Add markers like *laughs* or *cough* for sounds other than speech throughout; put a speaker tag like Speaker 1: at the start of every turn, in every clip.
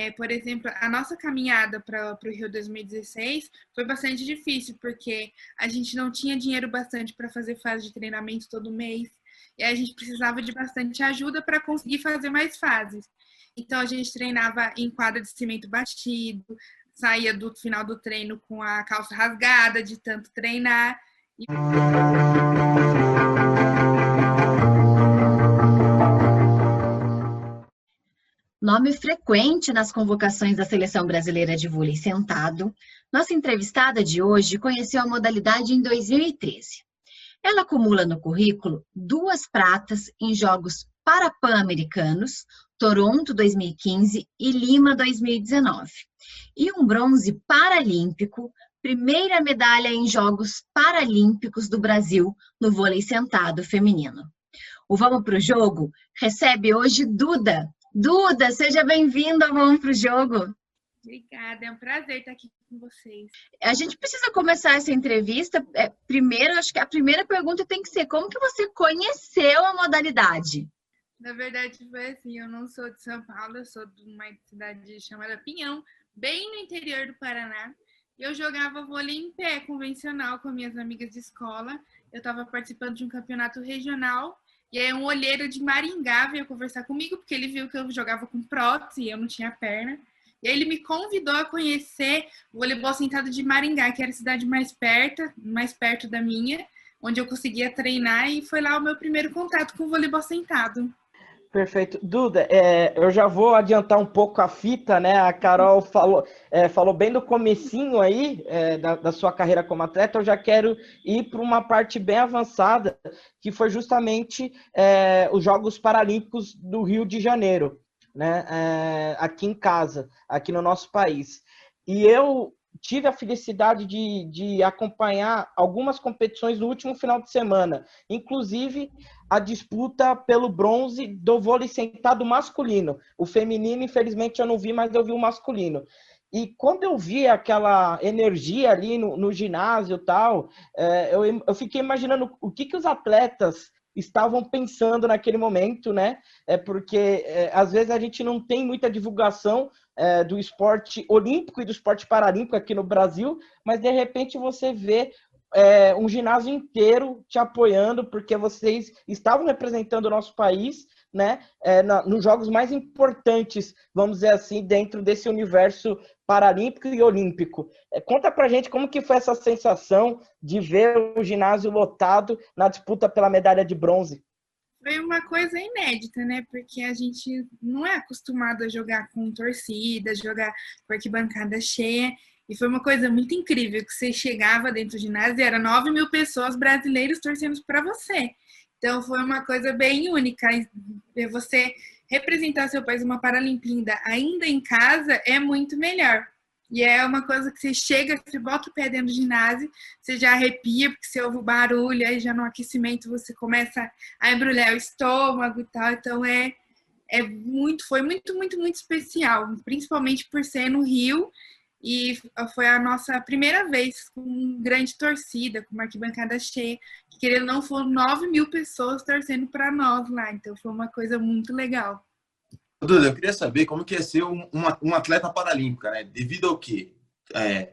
Speaker 1: É, por exemplo, a nossa caminhada para o Rio 2016 foi bastante difícil, porque a gente não tinha dinheiro bastante para fazer fase de treinamento todo mês, e a gente precisava de bastante ajuda para conseguir fazer mais fases. Então, a gente treinava em quadra de cimento batido, saía do final do treino com a calça rasgada de tanto treinar. E...
Speaker 2: Nome frequente nas convocações da Seleção Brasileira de Vôlei Sentado, nossa entrevistada de hoje conheceu a modalidade em 2013. Ela acumula no currículo duas pratas em Jogos Parapan-Americanos, Toronto 2015 e Lima 2019, e um bronze paralímpico, primeira medalha em Jogos Paralímpicos do Brasil no vôlei sentado feminino. O Vamos para o Jogo recebe hoje Duda, Duda, seja bem-vinda Vamos para o Jogo.
Speaker 1: Obrigada, é um prazer estar aqui com vocês.
Speaker 2: A gente precisa começar essa entrevista. É, primeiro, acho que a primeira pergunta tem que ser: como que você conheceu a modalidade?
Speaker 1: Na verdade, foi assim: eu não sou de São Paulo, eu sou de uma cidade chamada Pinhão, bem no interior do Paraná. Eu jogava vôlei em pé convencional com minhas amigas de escola. Eu estava participando de um campeonato regional e aí um olheiro de Maringá veio conversar comigo, porque ele viu que eu jogava com prótese e eu não tinha perna. E aí ele me convidou a conhecer o voleibol sentado de Maringá, que era a cidade mais perto, mais perto da minha, onde eu conseguia treinar e foi lá o meu primeiro contato com o voleibol sentado.
Speaker 3: Perfeito. Duda, é, eu já vou adiantar um pouco a fita, né? A Carol falou, é, falou bem do comecinho aí é, da, da, sua carreira como atleta. Eu já quero ir para uma parte bem avançada, que foi justamente é, os Jogos Paralímpicos do Rio de Janeiro, né? É, aqui em casa, aqui no nosso país. E eu tive a felicidade de, de acompanhar algumas competições no último final de semana, inclusive a disputa pelo bronze do vôlei sentado masculino. O feminino, infelizmente, eu não vi, mas eu vi o masculino. E quando eu vi aquela energia ali no, no ginásio tal, é, eu, eu fiquei imaginando o que, que os atletas estavam pensando naquele momento, né? É porque é, às vezes a gente não tem muita divulgação é, do esporte olímpico e do esporte paralímpico aqui no Brasil, mas de repente você vê é, um ginásio inteiro te apoiando, porque vocês estavam representando o nosso país, né, é, na, nos jogos mais importantes, vamos dizer assim, dentro desse universo paralímpico e olímpico. É, conta pra gente como que foi essa sensação de ver o ginásio lotado na disputa pela medalha de bronze.
Speaker 1: Foi uma coisa inédita, né? Porque a gente não é acostumado a jogar com torcida, jogar com arquibancada cheia. E foi uma coisa muito incrível que você chegava dentro do ginásio e era 9 mil pessoas brasileiras torcendo para você. Então foi uma coisa bem única. Você representar seu país uma Paralimpíada ainda em casa é muito melhor. E é uma coisa que você chega, você bota o pé dentro do ginásio, você já arrepia, porque você ouve o barulho, aí já no aquecimento você começa a embrulhar o estômago e tal. Então é, é muito, foi muito, muito, muito especial, principalmente por ser no Rio e foi a nossa primeira vez com grande torcida, com uma arquibancada cheia, que querendo não foram 9 mil pessoas torcendo para nós lá, então foi uma coisa muito legal.
Speaker 4: Duda, eu queria saber como que é ser um, um atleta paralímpico, né? Devido ao que? É,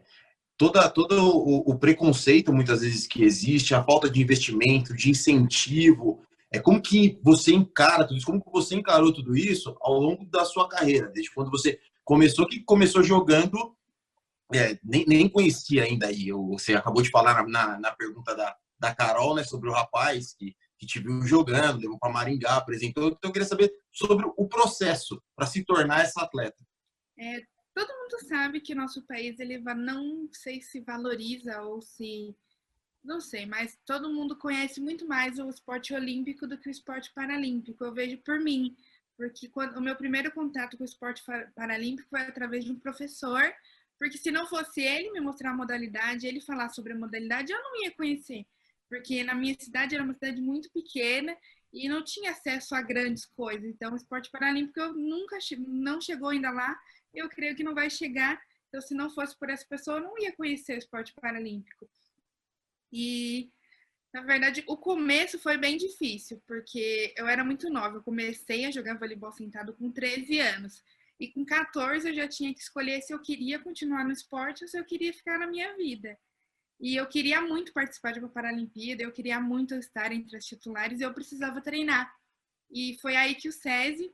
Speaker 4: toda, todo o, o, preconceito, muitas vezes, que existe, a falta de investimento, de incentivo, é como que você encara tudo isso, como que você encarou tudo isso ao longo da sua carreira, desde quando você começou, que começou jogando é, nem, nem conhecia ainda aí. Você acabou de falar na, na, na, pergunta da, da Carol, né, sobre o rapaz que, que te viu jogando, levou para Maringá, apresentou. Então, eu queria saber sobre o processo para se tornar essa atleta.
Speaker 1: É, todo mundo sabe que nosso país ele não sei se valoriza ou se não sei, mas todo mundo conhece muito mais o esporte olímpico do que o esporte paralímpico. Eu vejo por mim, porque quando, o meu primeiro contato com o esporte paralímpico foi através de um professor porque se não fosse ele me mostrar a modalidade, ele falar sobre a modalidade, eu não ia conhecer. Porque na minha cidade era uma cidade muito pequena e não tinha acesso a grandes coisas. Então, o esporte paralímpico eu nunca não chegou ainda lá. Eu creio que não vai chegar. Então, se não fosse por essa pessoa, eu não ia conhecer o esporte paralímpico. E, na verdade, o começo foi bem difícil, porque eu era muito nova. Eu comecei a jogar voleibol sentado com 13 anos. E com 14 eu já tinha que escolher se eu queria continuar no esporte ou se eu queria ficar na minha vida. E eu queria muito participar de uma Paralimpíada, eu queria muito estar entre as titulares, eu precisava treinar. E foi aí que o SESI,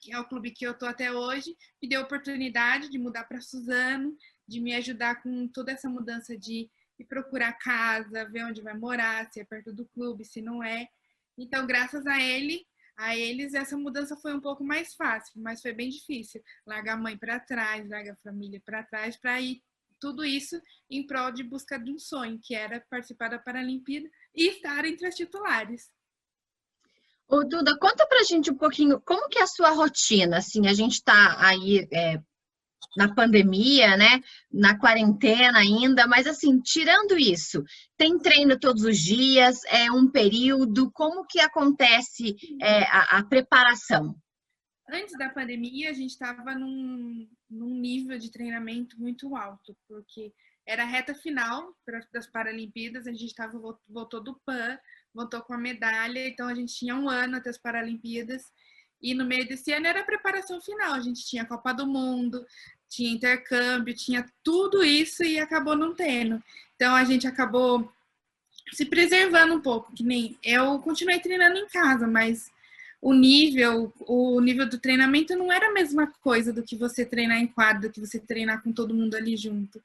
Speaker 1: que é o clube que eu tô até hoje, me deu a oportunidade de mudar para Suzano, de me ajudar com toda essa mudança de, de procurar casa, ver onde vai morar, se é perto do clube, se não é. Então, graças a ele, a eles essa mudança foi um pouco mais fácil, mas foi bem difícil. Largar a mãe para trás, largar a família para trás, para ir tudo isso em prol de busca de um sonho, que era participar da Paralimpíada e estar entre as titulares.
Speaker 2: Ô, Duda, conta pra gente um pouquinho como que é a sua rotina, assim, a gente está aí é, na pandemia, né, na quarentena ainda, mas assim, tirando isso, tem treino todos os dias, é um período, como que acontece é, a, a preparação?
Speaker 1: Antes da pandemia, a gente estava num, num nível de treinamento muito alto, porque era a reta final das Paralimpíadas, a gente estava voltou do PAN, voltou com a medalha, então a gente tinha um ano até as Paralimpíadas, e no meio desse ano era a preparação final, a gente tinha a Copa do Mundo, tinha intercâmbio, tinha tudo isso e acabou não tendo. Então a gente acabou se preservando um pouco, que nem eu continuei treinando em casa, mas o nível, o nível do treinamento não era a mesma coisa do que você treinar em quadro, do que você treinar com todo mundo ali junto.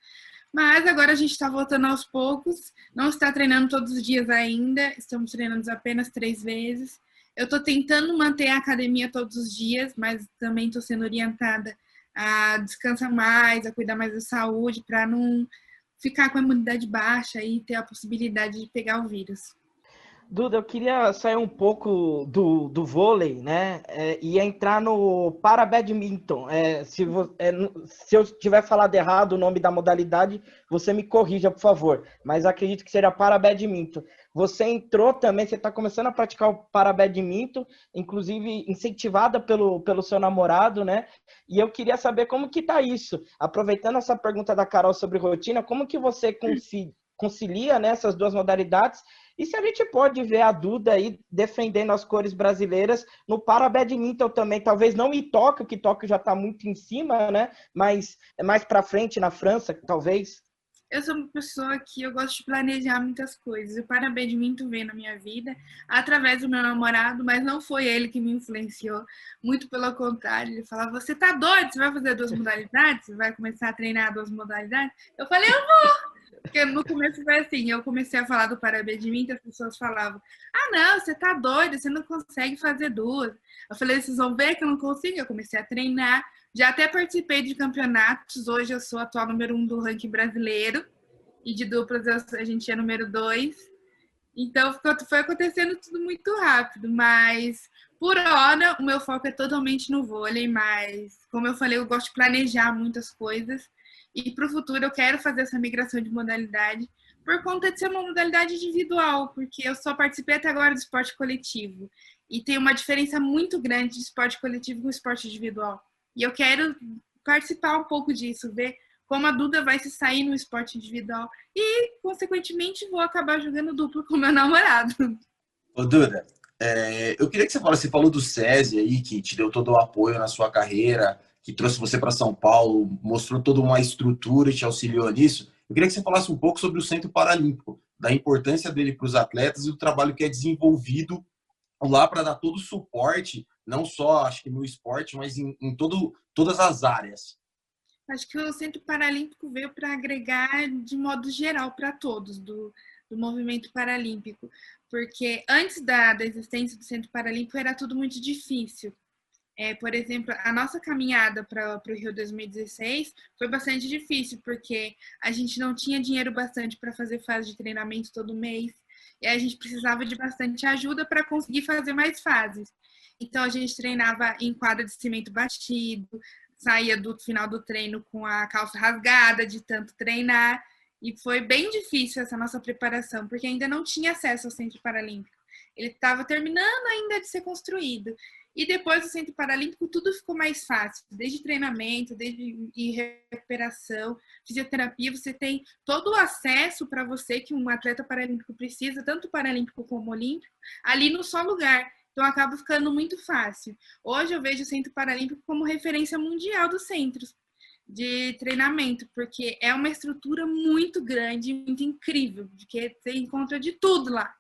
Speaker 1: Mas agora a gente está voltando aos poucos, não está treinando todos os dias ainda, estamos treinando apenas três vezes. Eu estou tentando manter a academia todos os dias, mas também estou sendo orientada a descansar mais, a cuidar mais da saúde, para não ficar com a imunidade baixa e ter a possibilidade de pegar o vírus.
Speaker 3: Duda, eu queria sair um pouco do, do vôlei, né? É, e entrar no para badminton. É, se, vo, é, se eu tiver falado errado o nome da modalidade, você me corrija, por favor. Mas acredito que seja para badminton. Você entrou também, você está começando a praticar o para badminton, inclusive incentivada pelo, pelo seu namorado, né? E eu queria saber como que tá isso. Aproveitando essa pergunta da Carol sobre rotina, como que você concilia né, essas duas modalidades e se a gente pode ver a Duda aí defendendo as cores brasileiras no para badminton também, talvez não em Tóquio, que Tóquio já está muito em cima, né? Mas é mais para frente na França, talvez.
Speaker 1: Eu sou uma pessoa que eu gosto de planejar muitas coisas. O badminton veio na minha vida através do meu namorado, mas não foi ele que me influenciou. Muito pelo contrário, ele falava: "Você tá doido? Você vai fazer duas modalidades? Você vai começar a treinar duas modalidades?" Eu falei: "Eu vou". Porque no começo foi assim, eu comecei a falar do Parabéns as pessoas falavam, ah não, você tá doida, você não consegue fazer duas. Eu falei, vocês vão ver que eu não consigo, eu comecei a treinar, já até participei de campeonatos, hoje eu sou atual número um do ranking brasileiro, e de duplas a gente é número dois. Então foi acontecendo tudo muito rápido, mas por hora o meu foco é totalmente no vôlei, mas como eu falei, eu gosto de planejar muitas coisas. E para o futuro eu quero fazer essa migração de modalidade por conta de ser uma modalidade individual, porque eu só participei até agora do esporte coletivo. E tem uma diferença muito grande de esporte coletivo com esporte individual. E eu quero participar um pouco disso, ver como a Duda vai se sair no esporte individual e, consequentemente, vou acabar jogando duplo com meu namorado.
Speaker 4: Ô, Duda, é, eu queria que você falasse, você falou do SESI aí, que te deu todo o apoio na sua carreira, que trouxe você para São Paulo, mostrou toda uma estrutura e te auxiliou nisso. Eu queria que você falasse um pouco sobre o Centro Paralímpico, da importância dele para os atletas e do trabalho que é desenvolvido lá para dar todo o suporte, não só acho que no esporte, mas em, em todo, todas as áreas.
Speaker 1: Acho que o Centro Paralímpico veio para agregar de modo geral para todos do, do movimento paralímpico, porque antes da, da existência do Centro Paralímpico era tudo muito difícil. É, por exemplo, a nossa caminhada para o Rio 2016 foi bastante difícil, porque a gente não tinha dinheiro bastante para fazer fase de treinamento todo mês, e a gente precisava de bastante ajuda para conseguir fazer mais fases. Então, a gente treinava em quadra de cimento batido, saía do final do treino com a calça rasgada de tanto treinar, e foi bem difícil essa nossa preparação, porque ainda não tinha acesso ao Centro Paralímpico. Ele estava terminando ainda de ser construído. E depois do Centro Paralímpico, tudo ficou mais fácil, desde treinamento, desde recuperação, fisioterapia, você tem todo o acesso para você que um atleta paralímpico precisa, tanto paralímpico como olímpico, ali no só lugar. Então acaba ficando muito fácil. Hoje eu vejo o Centro Paralímpico como referência mundial dos centros de treinamento, porque é uma estrutura muito grande, muito incrível, porque você encontra de tudo lá.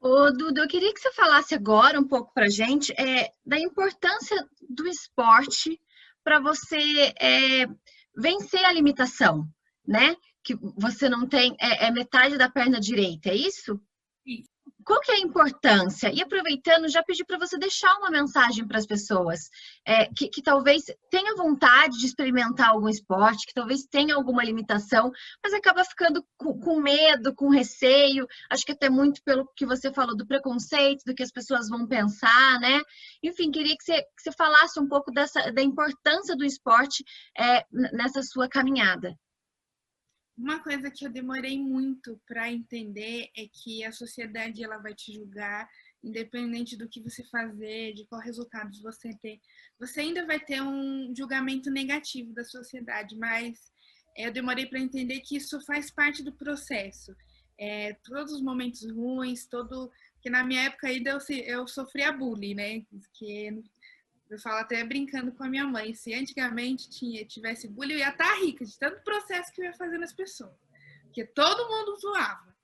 Speaker 2: Ô, Duda, eu queria que você falasse agora um pouco para gente é, da importância do esporte para você é, vencer a limitação, né? Que você não tem é, é metade da perna direita, é isso? Qual que é a importância? E aproveitando, já pedi para você deixar uma mensagem para as pessoas é, que, que, talvez tenha vontade de experimentar algum esporte, que talvez tenha alguma limitação, mas acaba ficando com, com, medo, com receio. Acho que até muito pelo que você falou do preconceito, do que as pessoas vão pensar, né? Enfim, queria que você, que você falasse um pouco dessa, da importância do esporte é, nessa sua caminhada.
Speaker 1: Uma coisa que eu demorei muito para entender é que a sociedade ela vai te julgar, independente do que você fazer, de qual resultado você ter. Você ainda vai ter um julgamento negativo da sociedade, mas eu demorei para entender que isso faz parte do processo. É, todos os momentos ruins, todo que na minha época ainda eu, eu sofria bullying, né? Que eu falo até brincando com a minha mãe, se antigamente tinha, tivesse bullying, eu ia estar tá rica de tanto processo que eu ia fazer nas pessoas. Porque todo mundo zoava.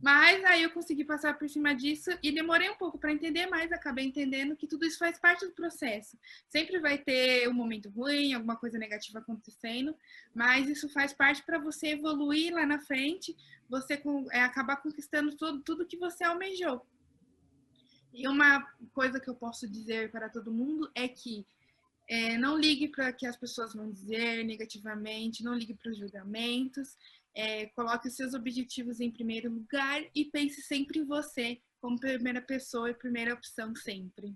Speaker 1: Mas aí eu consegui passar por cima disso e demorei um pouco para entender, mas acabei entendendo que tudo isso faz parte do processo. Sempre vai ter um momento ruim, alguma coisa negativa acontecendo, mas isso faz parte para você evoluir lá na frente, você é, acabar conquistando tudo, tudo que você almejou. E uma coisa que eu posso dizer para todo mundo é que é, não ligue para que as pessoas vão dizer negativamente, não ligue para os julgamentos, é, coloque os seus objetivos em primeiro lugar e pense sempre em você como primeira pessoa e primeira opção sempre.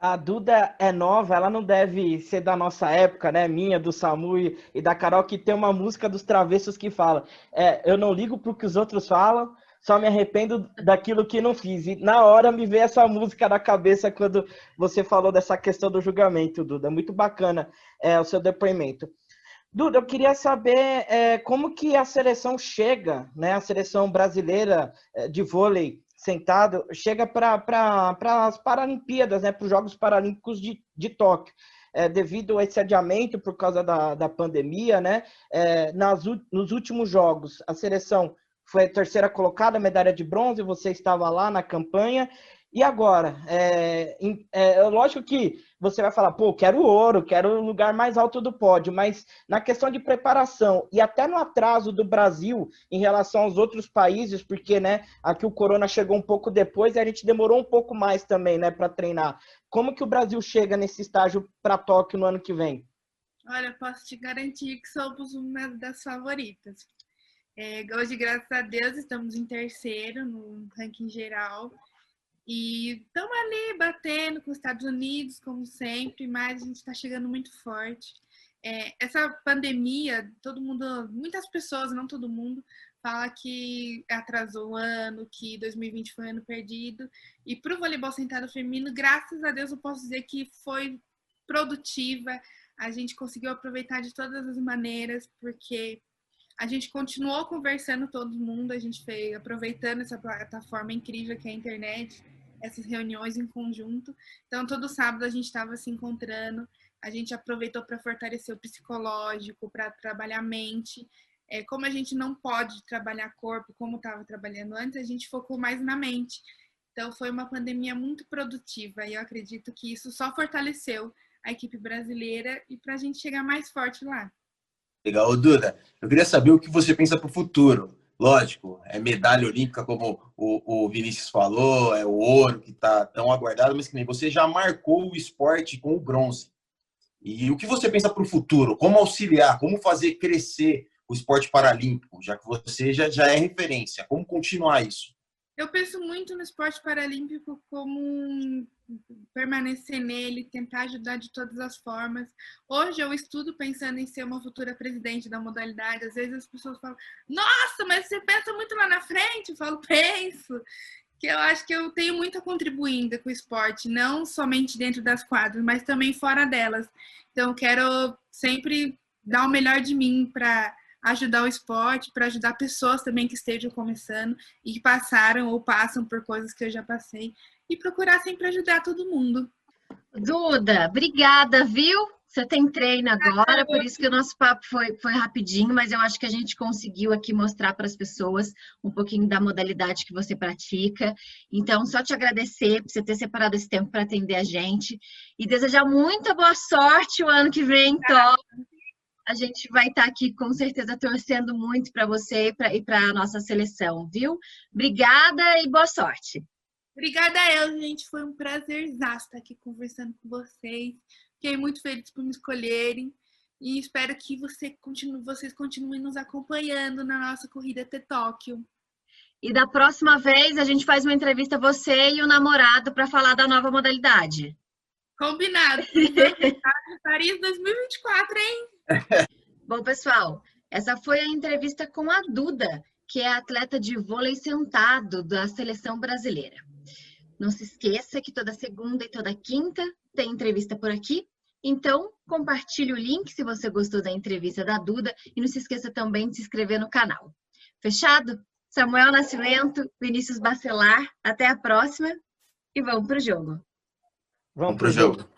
Speaker 3: A Duda é nova, ela não deve ser da nossa época, né? Minha, do Samu e da Carol, que tem uma música dos travessos que fala: é, Eu não ligo para o que os outros falam, só me arrependo daquilo que não fiz. E na hora me veio essa música na cabeça quando você falou dessa questão do julgamento, Duda. Muito bacana é, o seu depoimento. Duda, eu queria saber é, como que a seleção chega, né? A seleção brasileira é, de vôlei sentado chega para as Paralimpíadas, né? Para os Jogos Paralímpicos de, de Tóquio. É, devido a esse adiamento por causa da, da pandemia, né? É, nas, nos últimos jogos, a seleção foi a terceira colocada, medalha de bronze, você estava lá na campanha. E agora? É, é, lógico que você vai falar, pô, quero ouro, quero o lugar mais alto do pódio, mas na questão de preparação e até no atraso do Brasil em relação aos outros países, porque né, aqui o Corona chegou um pouco depois e a gente demorou um pouco mais também né, para treinar. Como que o Brasil chega nesse estágio para Tóquio no ano que vem?
Speaker 1: Olha, posso te garantir que somos uma das favoritas. É, hoje, graças a Deus, estamos em terceiro no ranking geral. E estamos ali batendo com os Estados Unidos, como sempre, mas a gente está chegando muito forte. É, essa pandemia, todo mundo, muitas pessoas, não todo mundo, fala que atrasou o ano, que 2020 foi um ano perdido. E para o voleibol sentado feminino, graças a Deus, eu posso dizer que foi produtiva. A gente conseguiu aproveitar de todas as maneiras, porque a gente continuou conversando todo mundo, a gente foi aproveitando essa plataforma incrível que é a internet, essas reuniões em conjunto. Então, todo sábado a gente estava se encontrando, a gente aproveitou para fortalecer o psicológico, para trabalhar a mente. É, como a gente não pode trabalhar corpo como estava trabalhando antes, a gente focou mais na mente. Então, foi uma pandemia muito produtiva e eu acredito que isso só fortaleceu a equipe brasileira e para a gente chegar mais forte lá.
Speaker 4: Legal. Ô, Duda, eu queria saber o que você pensa para o futuro. Lógico, é medalha olímpica, como o, o Vinícius falou, é o ouro que está tão aguardado, mas que nem você já marcou o esporte com o bronze. E o que você pensa para o futuro? Como auxiliar? Como fazer crescer o esporte paralímpico, já que você já, já é referência? Como continuar isso?
Speaker 1: Eu penso muito no esporte paralímpico como um, permanecer nele, tentar ajudar de todas as formas. Hoje eu estudo pensando em ser uma futura presidente da modalidade. Às vezes as pessoas falam: Nossa, mas você pensa muito lá na frente? Eu falo: *laughs* Penso. Que eu acho que eu tenho muito a contribuir com o esporte, não somente dentro das quadras, mas também fora delas. Então, quero sempre dar o melhor de mim para ajudar o esporte, para ajudar pessoas também que estejam começando e que passaram ou passam por coisas que eu já passei. e procurar sempre ajudar todo mundo.
Speaker 2: Duda, obrigada, viu? Você tem treino agora, por isso que o nosso papo foi, foi rapidinho, mas eu acho que a gente conseguiu aqui mostrar para as pessoas um pouquinho da modalidade que você pratica. Então, só te agradecer por você ter separado esse tempo para atender a gente e desejar muita boa sorte o ano que vem, então. A gente vai estar tá aqui com certeza torcendo muito para você e para a nossa seleção, viu? Obrigada e boa sorte.
Speaker 1: Obrigada eu, gente. Foi um prazer estar aqui conversando com vocês. Fiquei muito feliz por me escolherem e espero que você continue, vocês continuem nos acompanhando na nossa corrida até Tóquio.
Speaker 2: E da próxima vez a gente faz uma entrevista você e o namorado para falar da nova modalidade.
Speaker 1: Combinado. Paris 2024, hein? *laughs*
Speaker 2: Bom, pessoal, essa foi a entrevista com a Duda, que é atleta de vôlei sentado da seleção brasileira. Não se esqueça que toda segunda e toda quinta tem entrevista por aqui. Então, compartilhe o link se você gostou da entrevista da Duda e não se esqueça também de se inscrever no canal. Fechado? Samuel Nascimento, Vinícius Bacelar, até a próxima e vamos pro jogo.
Speaker 4: Vamos pro jogo.